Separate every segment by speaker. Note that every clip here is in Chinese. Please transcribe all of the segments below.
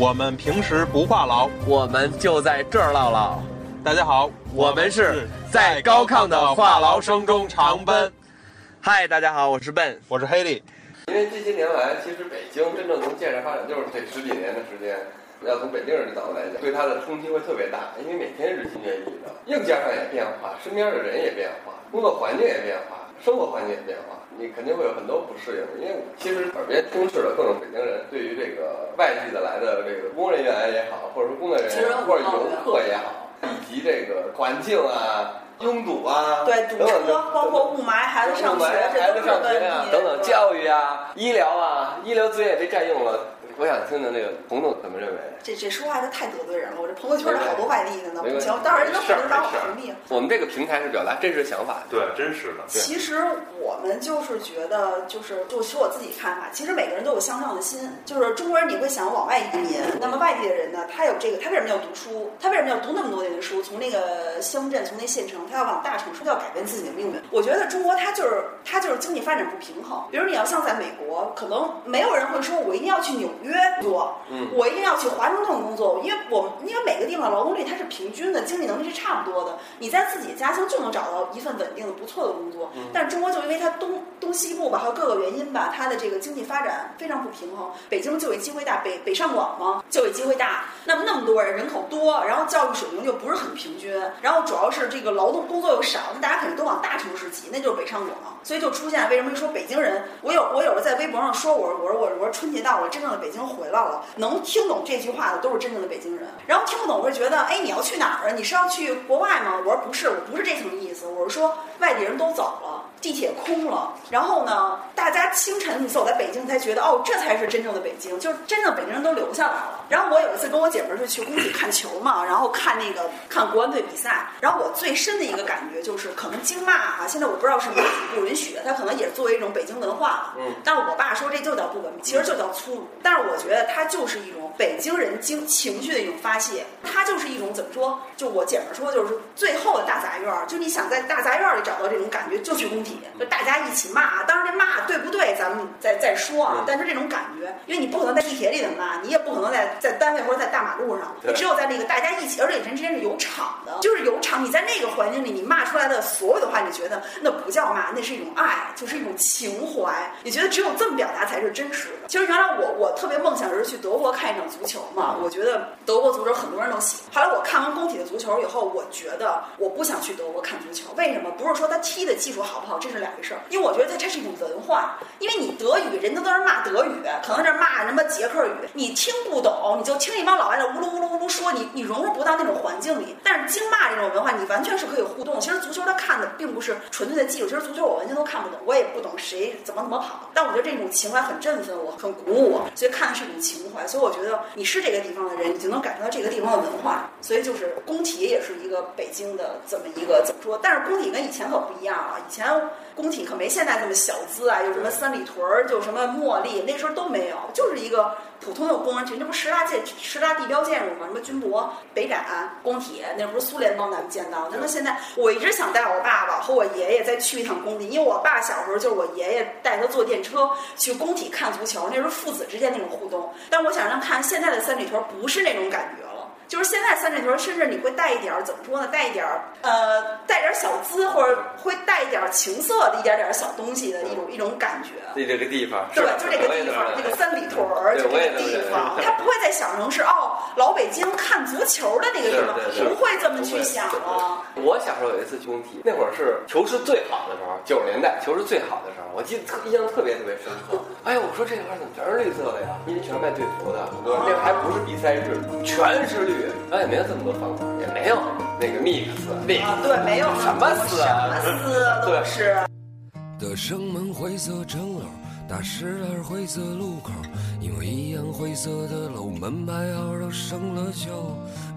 Speaker 1: 我们平时不话痨，
Speaker 2: 我们就在这儿唠唠。
Speaker 1: 大家好，
Speaker 2: 我们是在高亢的话痨声中长奔。嗨，大家好，我是笨，
Speaker 1: 我是黑利。
Speaker 3: 因为这些年来，其实北京真正能建设发展就是这十几年的时间。要从北京人的角度来讲，对他的冲击会特别大，因为每天日新月异的，硬件上也变化，身边的人也变化，工作环境也变化，生活环境也变化，你肯定会有很多不适应。因为其实耳边充斥着各种北京人对于这个外地的来的这个工人员也好，或者说工作人员或者游客也好，以及这个环境啊。拥堵啊，
Speaker 4: 对，堵车，包括雾霾，孩子上学，
Speaker 3: 孩子上学啊，等等，教育啊，医疗啊，医疗资源也被占用了。我想听听那个彤彤怎么认为？
Speaker 4: 这这说话就太得罪人了。我这朋友圈里好多外地的呢，不行，到时候人都不能当我兄弟。
Speaker 3: 我们这个平台是表达真实想法，
Speaker 1: 对，真实的。
Speaker 4: 其实我们就是觉得，就是就说我自己看法，其实每个人都有向上的心。就是中国人，你会想往外移民，那么外地的人呢，他有这个，他为什么要读书？他为什么要读那么多年的书？从那个乡镇，从那县城，他要往大城市，要改变自己的命运。我觉得中国它就是它就是经济发展不平衡。比如你要像在美国，可能没有人会说我一定要去纽约多。嗯，我一定要去华盛顿工作，因为我们因为每个地方劳动力它是平均的，经济能力是差不多的。你在自己家乡就能找到一份稳定的、不错的工作。嗯，但是中国就因为它东东西部吧，还有各个原因吧，它的这个经济发展非常不平衡。北京就业机会大，北北上广嘛，就业机会大。那么那么多人，人口多，然后教育水平就不是很平均，然后主要是这个劳动工作又少，那大家肯定都往大城市挤，那就是北上广。所以就出现为什么说北京人？我有我有时候在微博上说，我说我说我说春节到了，真正的北已经回来了。能听懂这句话的都是真正的北京人，然后听不懂我会觉得，哎，你要去哪儿啊？你是要去国外吗？我说不是，我不是这层意思，我是说外地人都走了，地铁空了，然后呢，大家清晨你走在北京才觉得，哦，这才是真正的北京，就是真正北京人都留下来了。然后我有一次跟我姐们儿是去工体看球嘛，然后看那个看国安队比赛，然后我最深的一个感觉就是，可能京骂啊，现在我不知道是不是不允许，它可能也是作为一种北京文化了。嗯。但是我爸说这就叫不文明，其实就叫粗鲁。但是我觉得它就是一种北京人经情绪的一种发泄，它就是一种怎么说？就我姐们儿说，就是最后的大杂院儿，就你想在大杂院儿里找到这种感觉，就去工体，就大家一起骂。当然这骂对不对，咱们再再说啊。但是这种感觉，因为你不可能在地铁里头骂，你也不可能在。在单位或者在大马路上，你只有在那个大家一起，而且人之间是有场的，就是有场。你在那个环境里，你骂出来的所有的话，你觉得那不叫骂，那是一种爱，就是一种情怀。你觉得只有这么表达才是真实的。其实原来我我特别梦想是去德国看一场足球嘛，我觉得德国足球很多人都喜欢。后来我看完工体的足球以后，我觉得我不想去德国看足球。为什么？不是说他踢的技术好不好，这是两回事儿。因为我觉得它这是一种文化。因为你德语，人都在那骂德语，可能在骂什么捷克语，你听不懂。你就听一帮老外在呜噜呜噜呜噜说，你你融入不到那种环境里。但是京骂这种文化，你完全是可以互动。其实足球他看的并不是纯粹的技术，其实足球我完全都看不懂，我也不懂谁怎么怎么跑。但我觉得这种情怀很振奋我，很鼓舞我，所以看的是一种情怀。所以我觉得你是这个地方的人，你就能感受到这个地方的文化。所以就是工体也是一个北京的这么一个怎么说？但是工体跟以前可不一样啊，以前工体可没现在这么小资啊，有什么三里屯儿，就什么茉莉，那时候都没有，就是一个。普通的工人群，这不十大建十大地标建筑吗？什么军博、北展、工体，那不是苏联帮咱们建造的。那现在我一直想带我爸爸和我爷爷再去一趟工地，因为我爸小时候就是我爷爷带他坐电车去工体看足球，那时候父子之间那种互动。但我想让看现在的三里屯，不是那种感觉。就是现在三里屯，甚至你会带一点儿怎么说呢？带一点儿呃，带点儿小资，或者会带一点儿情色的一点点儿小东西的一种一种感觉。
Speaker 3: 对这个地方，
Speaker 4: 对，就这个地方，这个三里屯儿，就这个地方，他不会再想成是哦，老北京看足球的那个地方，不会这么去想了。
Speaker 3: 我小时候有一次去工体，那会儿是球是最好的时候，九十年代球是最好的时候，我记得特印象特别特别深刻。哎呀，我说这块怎么全是绿色的呀？因为全是卖队服的，那还不是比赛日，全是绿。哎，也没有这么多方法，也没有那个 mix，
Speaker 4: 啊，对，没有
Speaker 3: 什么丝啊，
Speaker 4: 什么丝都是。
Speaker 5: 德胜门灰色城楼，大石栏灰色路口，因为一样灰色的楼，门牌号都生了锈。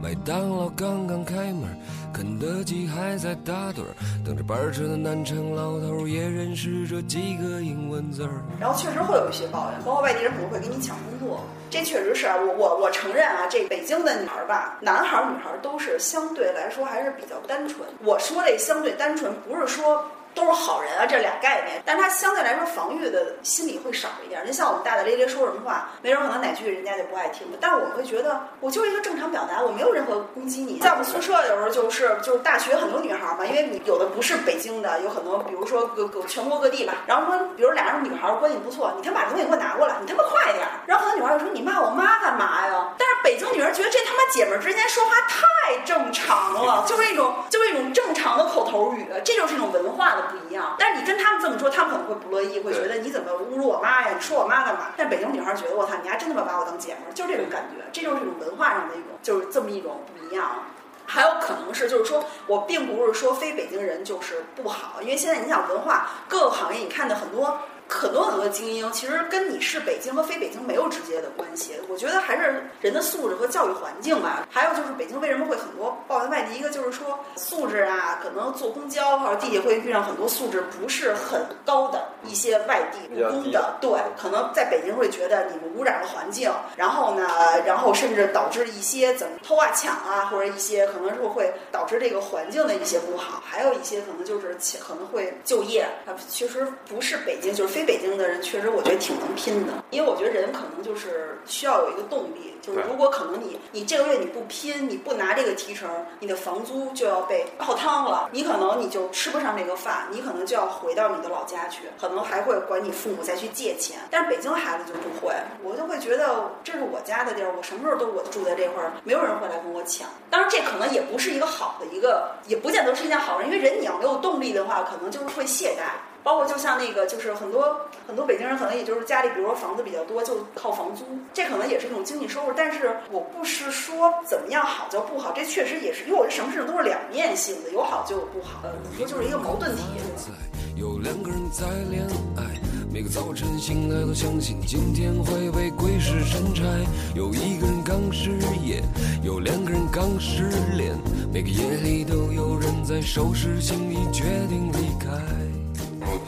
Speaker 5: 麦当劳刚刚开门，肯德基还在打盹儿，等着班车的南城老头也认识这几个英文字儿。
Speaker 4: 然后确实会有一些抱怨，包括外地人可能会给你抢工作。这确实是啊，我我我承认啊，这北京的女孩吧，男孩女孩都是相对来说还是比较单纯。我说这相对单纯，不是说都是好人啊，这俩概念，但他相对来说防御的心理会少一点。就像我们大大咧咧说什么话，没准可能哪句人家就不爱听了，但是我们会觉得我就是一个正常表达，我没有任何攻击你。在我们宿舍有时候就是就是大学很多女孩嘛，因为你有的不是北京的，有很多比如说各各全国各地吧，然后说比如俩人女孩关系不错，你他妈把东西给我拿过来，你他妈快点。然后很多女孩就说你骂我妈干嘛呀？但是北京女人觉得这他妈姐们儿之间说话太正常了，就是一种就是一种正常的口头语，这就是一种文化的不一样。但是你跟他们这么说，他们可能会不乐意，会觉得你怎么侮辱我妈呀？你说我妈干嘛？但北京女孩觉得我操，你还真他妈把我当姐们儿，就这种感觉，这就是一种文化上的一种，就是这么一种不一样。还有可能是，就是说我并不是说非北京人就是不好，因为现在你想文化各个行业，你看的很多。很多很多精英，其实跟你是北京和非北京没有直接的关系。我觉得还是人的素质和教育环境吧。还有就是北京为什么会很多抱怨外地？一个就是说素质啊，可能坐公交或者地铁会遇上很多素质不是很高的一些外地务工的。对，可能在北京会觉得你们污染了环境，然后呢，然后甚至导致一些怎么偷啊抢啊，或者一些可能是会导致这个环境的一些不好。还有一些可能就是可能会就业啊，其实不是北京就是非。北京的人确实，我觉得挺能拼的，因为我觉得人可能就是需要有一个动力，就是如果可能你你这个月你不拼，你不拿这个提成，你的房租就要被泡汤了，你可能你就吃不上这个饭，你可能就要回到你的老家去，可能还会管你父母再去借钱。但是北京孩子就不会，我就会觉得这是我家的地儿，我什么时候都我住在这块儿，没有人会来跟我抢。当然，这可能也不是一个好的一个，也不见得是一件好事，因为人你要没有动力的话，可能就是会懈怠。包括就像那个，就是很多很多北京人，可能也就是家里，比如说房子比较多，就靠房租，这可能也是一种经济收入。但是我不是说怎么样好叫不好，这确实也是，因为我这什么事情都是两面性的，有好就有不好。你说就是一个矛盾体。有两个人在恋爱，每个早晨醒来都相信今天会被鬼使神差。有一个人刚失业，有两个人刚失恋，每个夜里都有人在收拾行李，决定离开。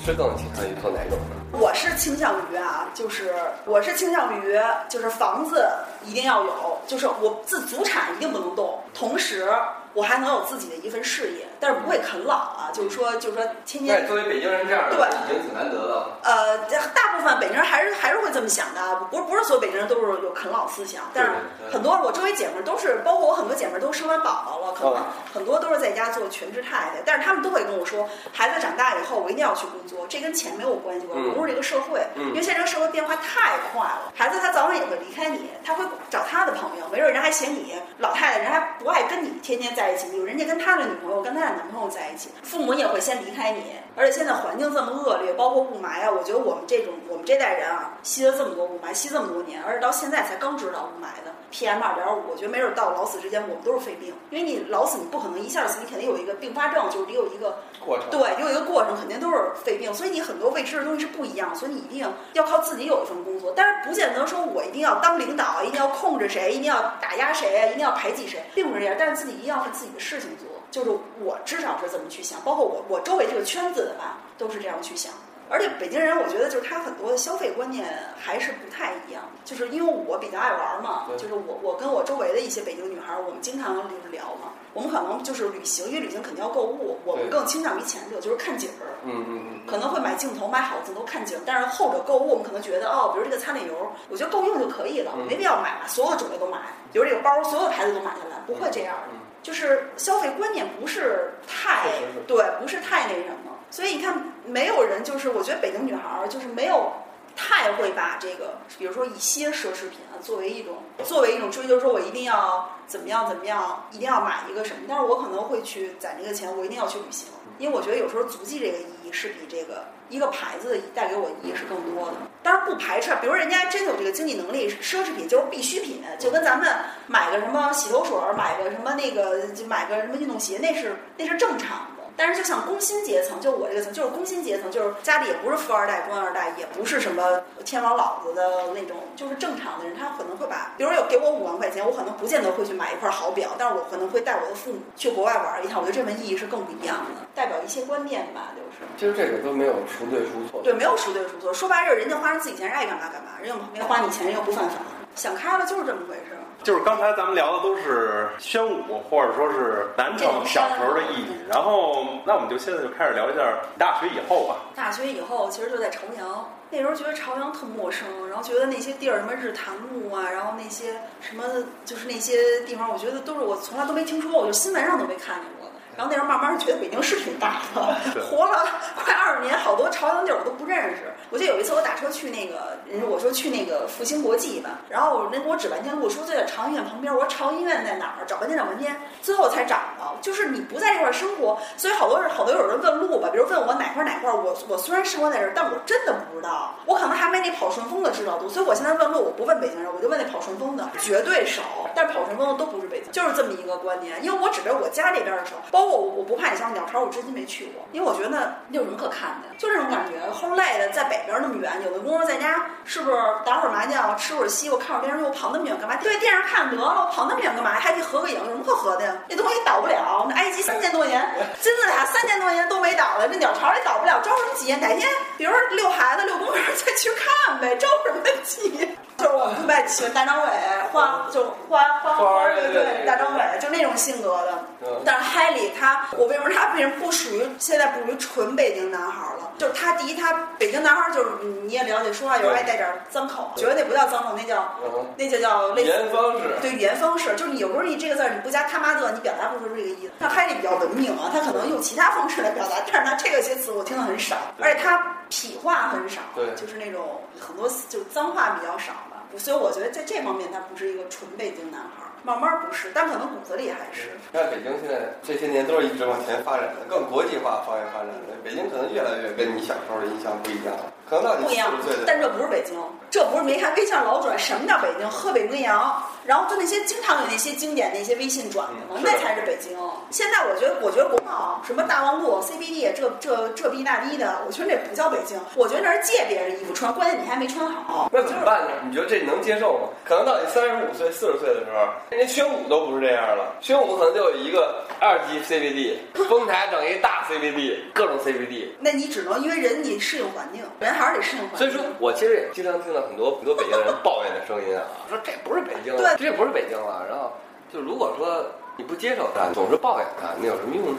Speaker 3: 是更倾向于做哪种呢？
Speaker 4: 我是倾向于啊，就是我是倾向于就是房子一定要有，就是我自祖产一定不能动，同时。我还能有自己的一份事业，但是不会啃老啊。就是说，就是说，天天。
Speaker 3: 作为北京人这样的，
Speaker 4: 对，
Speaker 3: 已经挺难得的。
Speaker 4: 呃，大部分北京人还是还是会这么想的，不是不是所有北京人都是有啃老思想，但是很多我周围姐妹都是，包括我很多姐妹都生完宝宝了，可能很多都是在家做全职太太，但是他们都会跟我说，孩子长大以后我一定要去工作，这跟钱没有关系，我融入这个社会，因为现在这个社会变化太快了，孩子他早晚也会离开你，他会找他的朋友，没准人还嫌你老太太，人还不爱跟你天天在。在一起，有人家跟他的女朋友，跟他的男朋友在一起，父母也会先离开你。而且现在环境这么恶劣，包括雾霾啊，我觉得我们这种我们这代人啊，吸了这么多雾霾，吸这么多年，而且到现在才刚知道雾霾的 PM 二点五，我觉得没准到老死之间，我们都是肺病，因为你老死，你不可能一下死，你肯定有一个并发症，就是得有一个
Speaker 3: 过程，
Speaker 4: 对，有一个过程，肯定都是肺病。所以你很多未知的东西是不一样，所以你一定要靠自己有一份工作，但是不见得说我一定要当领导，一定要控制谁，一定要打压谁，一定要排挤谁，并不是这样。但是自己一定要是自己的事情做。就是我至少是这么去想，包括我我周围这个圈子的吧，都是这样去想。而且北京人，我觉得就是他很多的消费观念还是不太一样。就是因为我比较爱玩嘛，就是我我跟我周围的一些北京女孩，我们经常就是聊嘛。我们可能就是旅行，因为旅行肯定要购物，我们更倾向于前者，就是看景儿。
Speaker 3: 嗯嗯嗯。
Speaker 4: 可能会买镜头，买好镜头看景，但是后者购物，我们可能觉得哦，比如这个擦脸油，我觉得够用就可以了，没必要买把所有的种类都买。比如这个包，所有的牌子都买下来，不会这样的。就是消费观念不是太对，不是太那什么，所以你看，没有人就是我觉得北京女孩儿就是没有太会把这个，比如说一些奢侈品啊作为一种作为一种追求，说我一定要怎么样怎么样，一定要买一个什么，但是我可能会去攒这个钱，我一定要去旅行，因为我觉得有时候足迹这个意义是比这个。一个牌子带给我意义是更多的，当然不排斥。比如人家真有这个经济能力，奢侈品就是必需品，就跟咱们买个什么洗头水，买个什么那个，就买个什么运动鞋，那是那是正常。但是就像工薪阶层，就我这个层，就是工薪阶层，就是家里也不是富二代、官二代，也不是什么天王老子的那种，就是正常的人，他可能会把，比如有给我五万块钱，我可能不见得会去买一块好表，但是我可能会带我的父母去国外玩一趟，我觉得这份意义是更不一样的，代表一些观念吧，就是。
Speaker 3: 其实这个都没有孰对孰错。
Speaker 4: 对，没有孰对孰错，说白了，人家花人自己钱，爱干嘛干嘛，人家没花你钱，人又不犯法，想开了就是这么回事。
Speaker 1: 就是刚才咱们聊的都是宣武或者说是南城小时候的意义，然后那我们就现在就开始聊一下大学以后吧。
Speaker 4: 大学以后，其实就在朝阳。那时候觉得朝阳特陌生，然后觉得那些地儿什么日坛路啊，然后那些什么就是那些地方，我觉得都是我从来都没听说过，我就新闻上都没看见过的。然后那时候慢慢觉得北京是挺大的，活了快二十年，好多朝阳地儿我都不认识。我记得有一次我打车去那个，人我说去那个复兴国际吧，然后人给我指半天路，说就在朝阳医院旁边。我说朝阳医院在哪儿？找半天找半天，最后才找到。就是你不在这块儿生活，所以好多人好多有人问路吧，比如问我哪块哪块，我我虽然生活在这儿，但我真的不知道，我可能还没那跑顺丰的知道度。所以我现在问路，我不问北京人，我就问那跑顺丰的，绝对少。但是跑顺丰的都不是北京，就是这么一个观念。因为我指着我家这边的时候，包括我我不怕你像鸟巢，我至今没去过，因为我觉得那有什么可看的，就这种感觉。齁累的，在北边那么远，有的功夫在家是不是打会儿麻将，吃会儿西瓜，看会儿电视剧，我跑那么远干嘛？对电视看得了，我跑那么远干嘛？还得合个影，有什么可合的呀？那东西倒不了，那埃及三千多年，金字塔三千多年都没倒了，这鸟巢也倒不了，着什么急？哪天比如说遛孩子、遛公园 再去看呗，着什么急？就是我们特别喜欢大张伟，花就花花花乐队大张伟，就那种性格的。但是嗨里他，我为什么他为什么不属于现在不属于纯北京男孩了？就是他第一，他北京男孩就是你也了解，说话有时候爱带点脏口，觉得那不叫脏口，那叫那就叫类似
Speaker 3: 语言方式。
Speaker 4: 对语言方式，就是你有时候你这个字儿你不加他妈的，你表达不出这个意思。像海里比较文明啊，他可能用其他方式来表达，但是他这个些词我听的很少，而且他痞话很少，
Speaker 3: 对，
Speaker 4: 就是那种很多就是脏话比较少吧。所以我觉得在这方面他不是一个纯北京男孩，慢慢不是，但可能骨子里还是。
Speaker 3: 你看北京现在这些年都是一直往前发展的，更国际化方向发展的。北京可能越来越跟你小时候的印象不一样了，可能到你
Speaker 4: 不一样
Speaker 3: 四十岁的，
Speaker 4: 但这不是北京，这没看微信老转什么叫北京？喝北冰洋，然后就那些经常有那些经典那些微信转的那才是北京。现在我觉得，我觉得国贸什么大望路 CBD 这这这逼那逼的，我觉得那不叫北京，我觉得那是借别人衣服穿，关键你还没穿好。
Speaker 3: 那怎么办呢？你觉得这能接受吗？可能到你三十五岁、四十岁的时候，人家宣武都不是这样了，宣武可能就有一个二级 CBD，丰台整一大 CBD，各种 CBD。
Speaker 4: 那你只能因为人你适应环境，人还是得适应环境。
Speaker 3: 所以说我其实也经常听到很多很多北京人抱怨的声音啊，说这不是北京了，这不是北京了。然后就如果说你不接受它，总是抱怨它，那有什么用呢？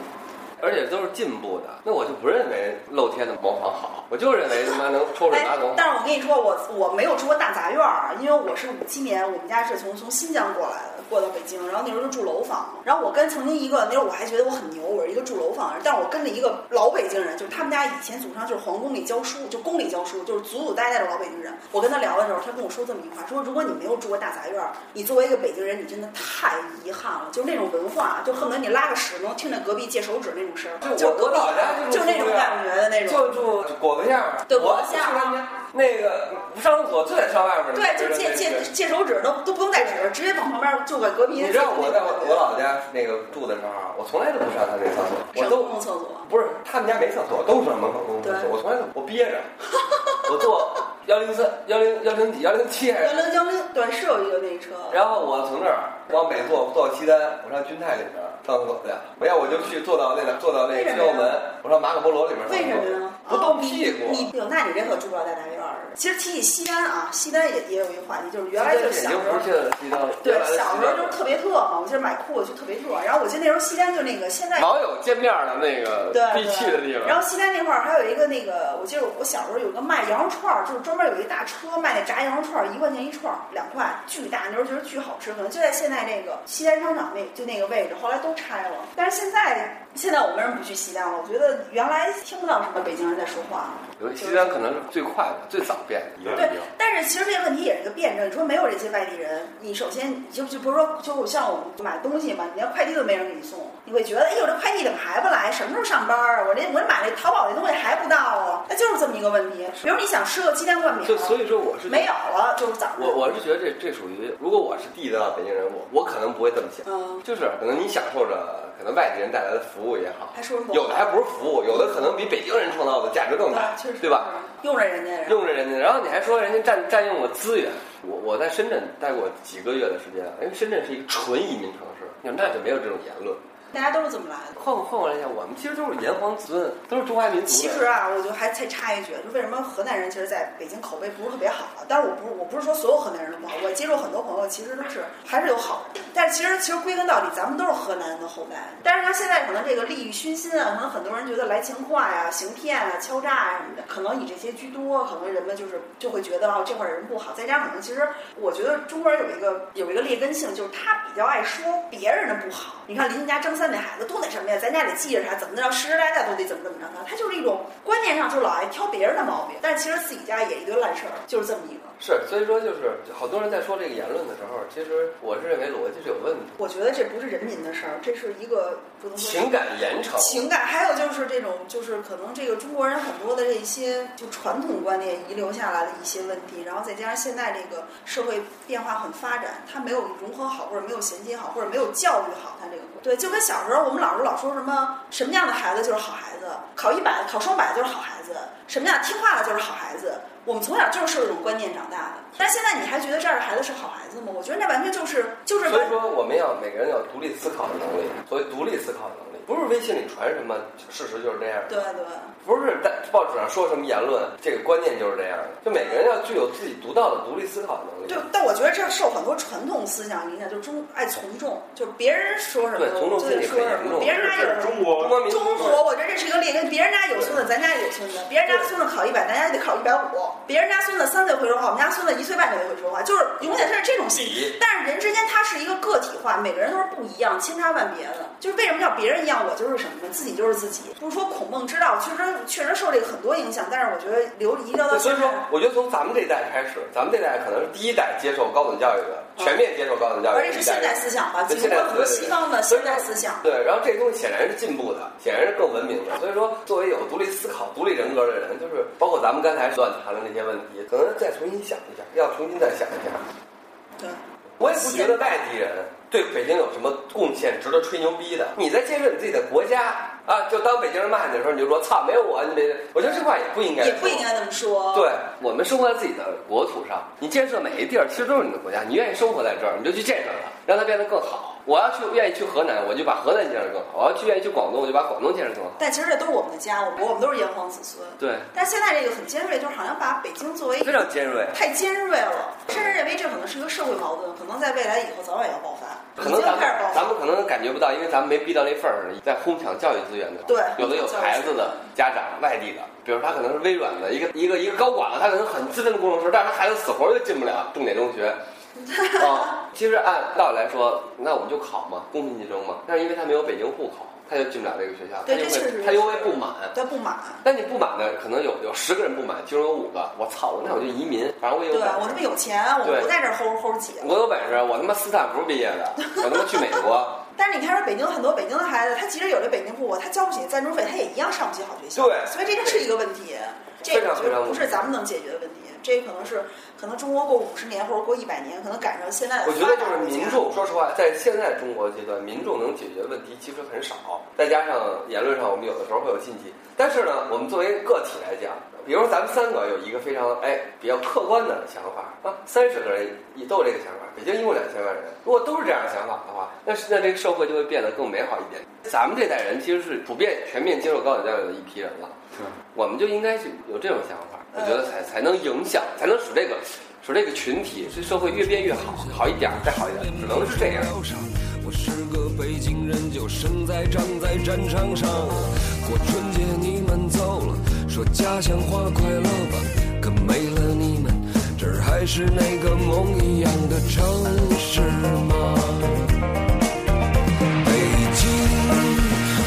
Speaker 3: 而且都是进步的，那我就不认为露天的模仿好，我就认为他妈能抽水马桶好。
Speaker 4: 但是我跟你说，我我没有住过大杂院儿，因为我是五七年，我们家是从从新疆过来的，过到北京，然后那时候就住楼房。然后我跟曾经一个那时候我还觉得我很牛，我是一个住楼房的人，但是我跟着一个老北京人，就是他们家以前祖上就是皇宫里教书，就宫里教书，就是祖祖代代的老北京人。我跟他聊的时候，他跟我说这么一句话，说如果你没有住过大杂院儿，你作为一个北京人，你真的太遗憾了。就是那种文化，就恨不得你拉个屎能听见隔壁借手指那种声儿，
Speaker 3: 就我我
Speaker 4: 隔壁就那种感觉的那种。
Speaker 3: 就住果子巷儿，
Speaker 4: 对
Speaker 3: 我
Speaker 4: 果子巷
Speaker 3: 那个不上厕所就得上外面儿。
Speaker 4: 对，就借借借手指都都不用带纸，直接往旁边就搁隔壁。
Speaker 3: 你知道我在我我老家那个住的时候啊，我从来都不上他那厕所，我
Speaker 4: 上
Speaker 3: 都
Speaker 4: 公共厕所。
Speaker 3: 不是他们家没厕所，都是上门口公共厕所，我从来都我憋着，我坐幺零三、幺零幺零几、幺零七还
Speaker 4: 幺
Speaker 3: 是，
Speaker 4: 零幺零，对，是有一个那车。
Speaker 3: 然后我从这儿往北坐，坐西单，我上君泰里边上厕所去，我要我就去坐到那个坐到那个西澳门，我上马可波罗里边上
Speaker 4: 为什么
Speaker 3: 厕所
Speaker 4: 呀？，
Speaker 3: 不动屁股。
Speaker 4: 你有，那你这可住不了大大院儿。其实提起西单啊，西单也也有一个话题，就是原来就是小时候对小时候就是特别特嘛，我记得买裤子就特别特。然后我记得那时候西单就那个，现在
Speaker 3: 老有见面的那个
Speaker 4: 对
Speaker 3: 必去的地方。
Speaker 4: 然后西单那块儿还有一个那个，我记得我小时候有个卖羊肉串儿，就是专门有一大车卖那炸羊肉串儿，一块钱一串儿，两块，巨大，那时候觉得巨好吃。可能就在现在这个西单商场那就那个位置，后来都拆了。但是现在现在我为什么不去西单了？我觉得原来听不到什么北京人在说话。
Speaker 3: 有西单可能是最快的、最早变的一个
Speaker 4: 对。，但是其实这个问题也是个辩证。你说没有这些外地人，你首先你就就不是说，就像我们买东西嘛，你连快递都没人给你送，你会觉得，哎呦，这快递怎么还不来？什么时候上班啊？我这我这买这淘宝这东西还不到啊？那就是这么一个问题。比如你想吃个鸡蛋灌饼，
Speaker 3: 就所以说我是
Speaker 4: 没有了，就是早。
Speaker 3: 我我是觉得这这属于，如果我是地道北京人，我我可能不会这么想，
Speaker 4: 嗯，
Speaker 3: 就是可能你享受着可能外地人带来的服务也好，
Speaker 4: 还说
Speaker 3: 有的还不是服务，有的可能比北京人创造的价值更大，
Speaker 4: 确实
Speaker 3: 对吧？？
Speaker 4: 用着人家，
Speaker 3: 用着人家，然后你还说人家占占用了资源。我我在深圳待过几个月的时间，因为深圳是一个纯移民城市，那就没有这种言论。
Speaker 4: 大家都是这么来的。
Speaker 3: 换换过来讲，我们其实都是炎黄子孙，都是中华民族。
Speaker 4: 其实啊，我就还再插一句，就为什么河南人其实在北京口碑不是特别好？但是我不是我不是说所有河南人都不好，我接触很多朋友其实都是还是有好人。但是其实其实归根到底，咱们都是河南人的后代。但是他现在可能这个利欲熏心啊，可能很多人觉得来钱快啊、行骗啊、敲诈啊什么的，可能以这些居多，可能人们就是就会觉得哦这块人不好。再加上可能其实我觉得中国人有一个有一个劣根性，就是他比较爱说别人的不好。你看邻家张三那孩子都得什么呀，咱家得记着他怎么着，实实在在都得怎么怎么着他，他就是一种观念上就老爱挑别人的毛病，但是其实自己家也一堆烂事儿，就是这么一个。
Speaker 3: 是，所以说就是好多人在说这个言论的时候，其实我是认为逻辑是有问题，
Speaker 4: 我觉得这不是人民的事儿，这是一个不能说
Speaker 3: 情感严惩。
Speaker 4: 情感，还有就是这种，就是可能这个中国人很多的这些就传统观念遗留下来的一些问题，然后再加上现在这个社会变化很发展，他没有融合好，或者没有衔接好，或者没有教育好他这个。对，就跟小时候我们老师老说什么什么样的孩子就是好孩子，考一百考双百就是好孩子，什么样听话的就是好孩子。我们从小就是受这种观念长大的，但现在你还觉得这样的孩子是好孩子吗？我觉得那完全就是就是。
Speaker 3: 所以说，我们要每个人要独立思考的能力，所谓独立思考的能力，不是微信里传什么，事实就是这样。
Speaker 4: 对对。
Speaker 3: 不是在报纸上说什么言论，这个观念就是这样的。就每个人要具有自己独到的独立思考的能力。
Speaker 4: 对，但我觉得这受很多传统思想影响，就是中爱从众，就是别人说什么，
Speaker 3: 对从众心理
Speaker 4: 说什么，别人家有
Speaker 1: 中国
Speaker 3: 中国民
Speaker 4: 中国，我觉得这是一个劣根。别人家有孙子，咱家也有孙子；别人家孙子考一百，咱家得考一百五；别人家孙子三岁会说话，我们家孙子一岁半就得会说话，就是永远是这种心理。但是人之间他是一个个体化，每个人都是不一样，千差万别的。就是为什么叫别人一样，我就是什么呢？自己就是自己。不是说孔孟之道，确实确实受这个很。多影响，但是我觉得留遗留到
Speaker 3: 所以说，我觉得从咱们这一代开始，咱们这代可能是第一代接受高等教育的，全面接受高等教育，
Speaker 4: 而且是现代思想吧，
Speaker 3: 对现代
Speaker 4: 很多西方的现代思想。
Speaker 3: 对，然后这东西显然是进步的，显然是更文明的。所以说，作为有独立思考、独立人格的人，就是包括咱们刚才乱谈的那些问题，可能再重新想一下，要重新再想一下。
Speaker 4: 对，
Speaker 3: 我也不觉得外地人对北京有什么贡献值得吹牛逼的。你在建设你自己的国家。啊，就当北京人骂你的时候，你就说操，没有我，你别。我觉得这话也不应该，
Speaker 4: 也不应该这么说。
Speaker 3: 对，我们生活在自己的国土上，你建设每一地儿，其实都是你的国家。你愿意生活在这儿，你就去建设它，让它变得更好。我要去愿意去河南，我就把河南建设更好；我要去愿意去广东，我就把广东建设更好。
Speaker 4: 但其实这都是我们的家，我们我们都是炎黄子孙。
Speaker 3: 对。
Speaker 4: 但现在这个很尖锐，就是好像把北京作为
Speaker 3: 非常尖锐，
Speaker 4: 太尖锐了，甚至认为这可能是一个社会矛盾，可能在未来以后早晚要爆发。
Speaker 3: 可能咱们咱们可能感觉不到，因为咱们没逼到那份儿上，在哄抢教育资源的。
Speaker 4: 对，
Speaker 3: 有的有孩子的家长，外地的，比如他可能是微软的一个一个一个高管了，他可能很资深的工程师，但是他孩子死活就进不了重点中学。啊，其实按道理来说，那我们就考嘛，公平竞争嘛。但是因为他没有北京户口，他就进不了这个学校，他就会他因为不满，
Speaker 4: 他不满。
Speaker 3: 但你不满的，可能有有十个人不满，其中有五个，我操，那我就移民，反正我有。
Speaker 4: 对，我他妈有钱，我不在这齁齁挤。
Speaker 3: 我有本事，我他妈斯坦福毕业的，我他妈去美国。
Speaker 4: 但是你看，说北京很多北京的孩子，他即使有这北京户口，他交不起赞助费，他也一样上不起好学校。
Speaker 3: 对，
Speaker 4: 所以这就是一个问题，这个我觉得不是咱们能解决的问题。这可能是，可能中国过五十年或者过一百年，可能赶上现在的。
Speaker 3: 我觉得就是民众，说实话，在现在中国阶段，民众能解决问题其实很少。再加上言论上，我们有的时候会有禁忌。但是呢，我们作为个体来讲，比如咱们三个有一个非常哎比较客观的想法啊，三十个人也都有这个想法。北京一共两千万人，如果都是这样的想法的话，那那这个社会就会变得更美好一点。咱们这代人其实是普遍全面接受高等教育的一批人了，我们就应该去有这种想法。我觉得才才能影响，才能使这个使这个群体，这社会越变越好，好一点，再好一点，只能是这样。
Speaker 5: 我是个北京人，就生在长在战场上。过春节你们走了，说家乡话快乐吧，可没了你们，这儿还是那个梦一样的城市吗？北京，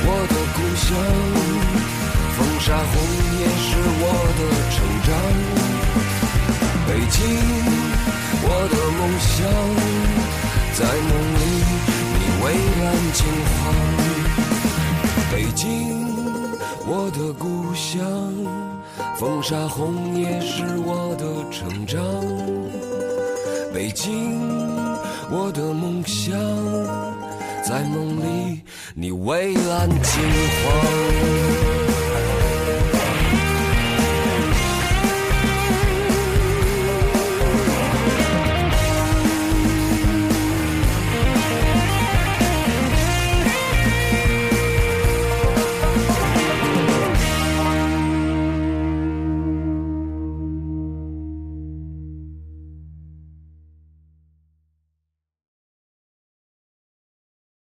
Speaker 5: 我的故乡，风沙红叶是。我的，北京，我的梦想，在梦里你蔚蓝金黄。北京，我的故乡，风沙红叶是我的成长。北京，我的梦想，在梦里你蔚蓝金黄。